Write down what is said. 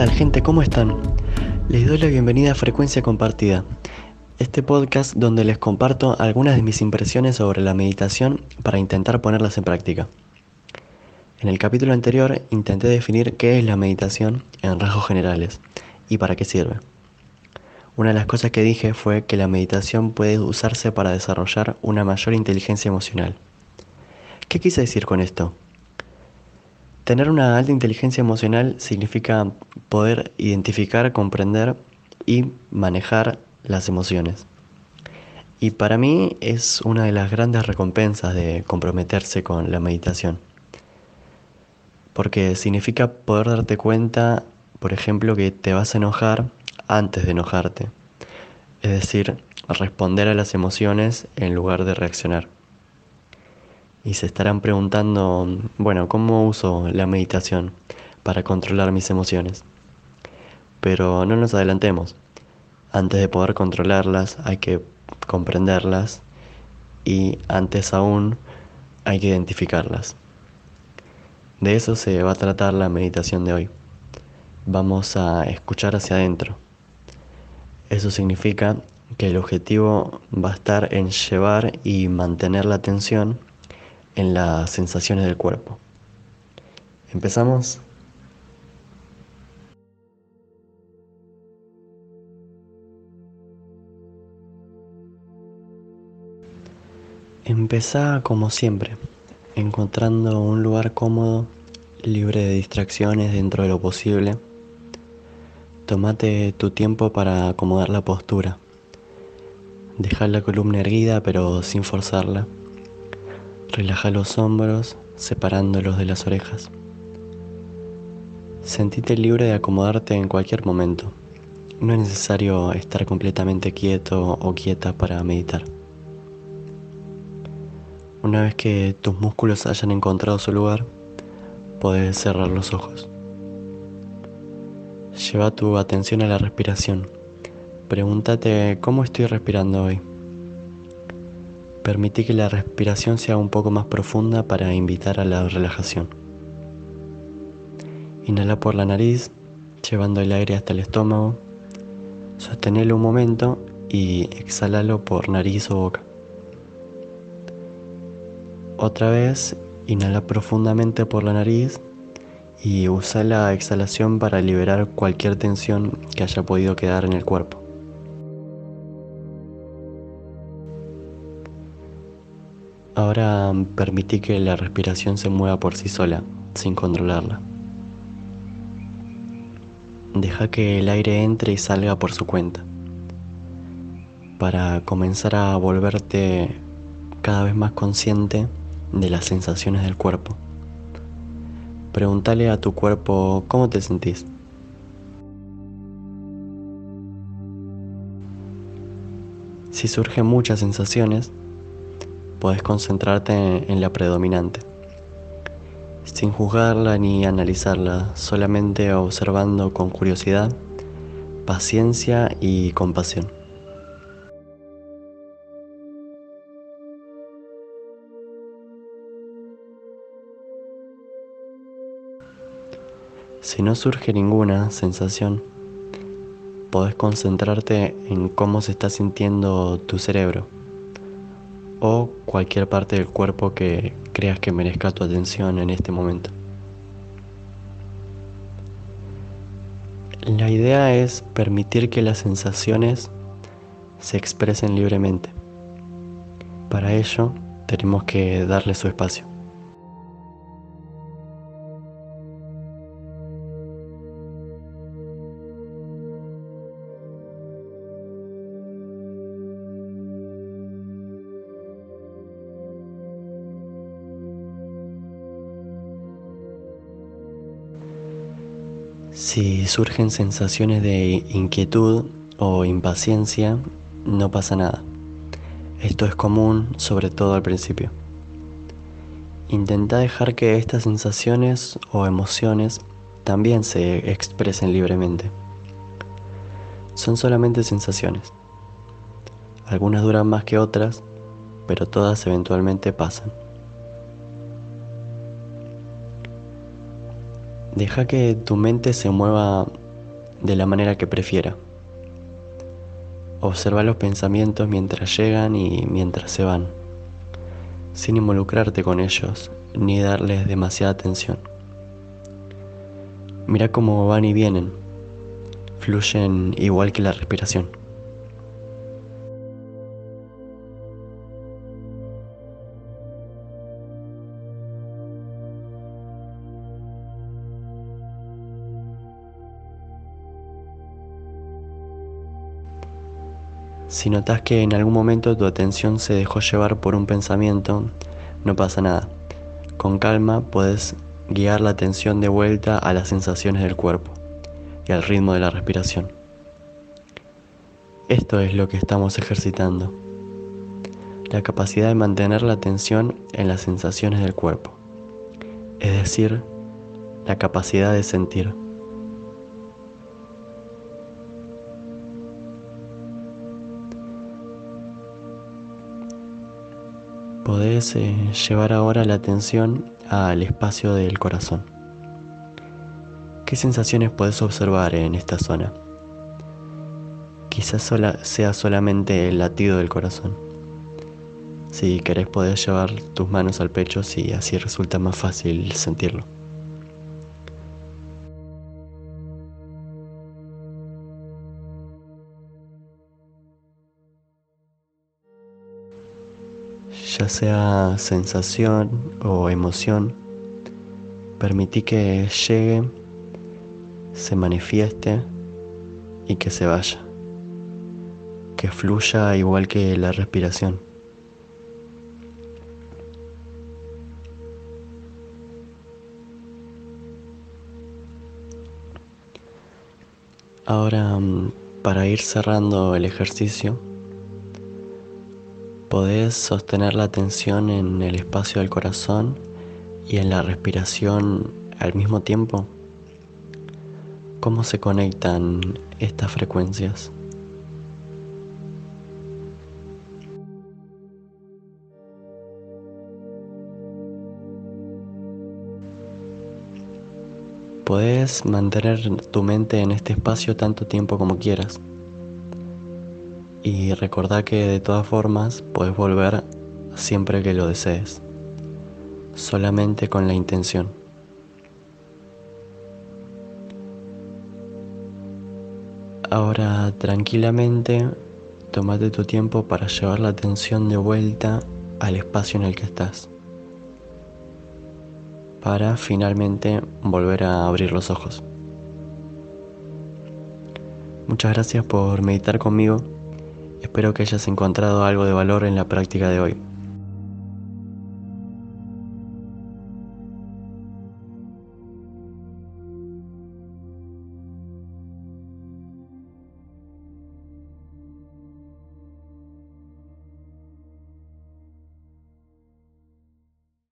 tal gente? ¿Cómo están? Les doy la bienvenida a Frecuencia Compartida, este podcast donde les comparto algunas de mis impresiones sobre la meditación para intentar ponerlas en práctica. En el capítulo anterior intenté definir qué es la meditación en rasgos generales y para qué sirve. Una de las cosas que dije fue que la meditación puede usarse para desarrollar una mayor inteligencia emocional. ¿Qué quise decir con esto? Tener una alta inteligencia emocional significa poder identificar, comprender y manejar las emociones. Y para mí es una de las grandes recompensas de comprometerse con la meditación. Porque significa poder darte cuenta, por ejemplo, que te vas a enojar antes de enojarte. Es decir, responder a las emociones en lugar de reaccionar y se estarán preguntando, bueno, ¿cómo uso la meditación para controlar mis emociones? Pero no nos adelantemos. Antes de poder controlarlas hay que comprenderlas y antes aún hay que identificarlas. De eso se va a tratar la meditación de hoy. Vamos a escuchar hacia adentro. Eso significa que el objetivo va a estar en llevar y mantener la atención en las sensaciones del cuerpo. ¿Empezamos? Empezá como siempre, encontrando un lugar cómodo, libre de distracciones dentro de lo posible. Tómate tu tiempo para acomodar la postura. Deja la columna erguida pero sin forzarla. Relaja los hombros separándolos de las orejas. Sentite libre de acomodarte en cualquier momento. No es necesario estar completamente quieto o quieta para meditar. Una vez que tus músculos hayan encontrado su lugar, puedes cerrar los ojos. Lleva tu atención a la respiración. Pregúntate cómo estoy respirando hoy. Permití que la respiración sea un poco más profunda para invitar a la relajación. Inhala por la nariz, llevando el aire hasta el estómago. Sostenelo un momento y exhalalo por nariz o boca. Otra vez, inhala profundamente por la nariz y usa la exhalación para liberar cualquier tensión que haya podido quedar en el cuerpo. Ahora permití que la respiración se mueva por sí sola, sin controlarla. Deja que el aire entre y salga por su cuenta, para comenzar a volverte cada vez más consciente de las sensaciones del cuerpo. Pregúntale a tu cuerpo cómo te sentís. Si surgen muchas sensaciones, puedes concentrarte en la predominante, sin juzgarla ni analizarla, solamente observando con curiosidad, paciencia y compasión. Si no surge ninguna sensación, podés concentrarte en cómo se está sintiendo tu cerebro o cualquier parte del cuerpo que creas que merezca tu atención en este momento. La idea es permitir que las sensaciones se expresen libremente. Para ello tenemos que darle su espacio. Si surgen sensaciones de inquietud o impaciencia, no pasa nada. Esto es común, sobre todo al principio. Intenta dejar que estas sensaciones o emociones también se expresen libremente. Son solamente sensaciones. Algunas duran más que otras, pero todas eventualmente pasan. Deja que tu mente se mueva de la manera que prefiera. Observa los pensamientos mientras llegan y mientras se van, sin involucrarte con ellos ni darles demasiada atención. Mira cómo van y vienen, fluyen igual que la respiración. Si notas que en algún momento tu atención se dejó llevar por un pensamiento, no pasa nada. Con calma puedes guiar la atención de vuelta a las sensaciones del cuerpo y al ritmo de la respiración. Esto es lo que estamos ejercitando. La capacidad de mantener la atención en las sensaciones del cuerpo. Es decir, la capacidad de sentir. Podés eh, llevar ahora la atención al espacio del corazón. ¿Qué sensaciones puedes observar en esta zona? Quizás sea solamente el latido del corazón. Si querés podés llevar tus manos al pecho si así resulta más fácil sentirlo. Ya sea sensación o emoción, permití que llegue, se manifieste y que se vaya, que fluya igual que la respiración. Ahora, mm, para ir cerrando el ejercicio, Podés sostener la atención en el espacio del corazón y en la respiración al mismo tiempo. ¿Cómo se conectan estas frecuencias? Podés mantener tu mente en este espacio tanto tiempo como quieras. Y recordá que de todas formas puedes volver siempre que lo desees, solamente con la intención. Ahora tranquilamente tómate tu tiempo para llevar la atención de vuelta al espacio en el que estás, para finalmente volver a abrir los ojos. Muchas gracias por meditar conmigo Espero que hayas encontrado algo de valor en la práctica de hoy.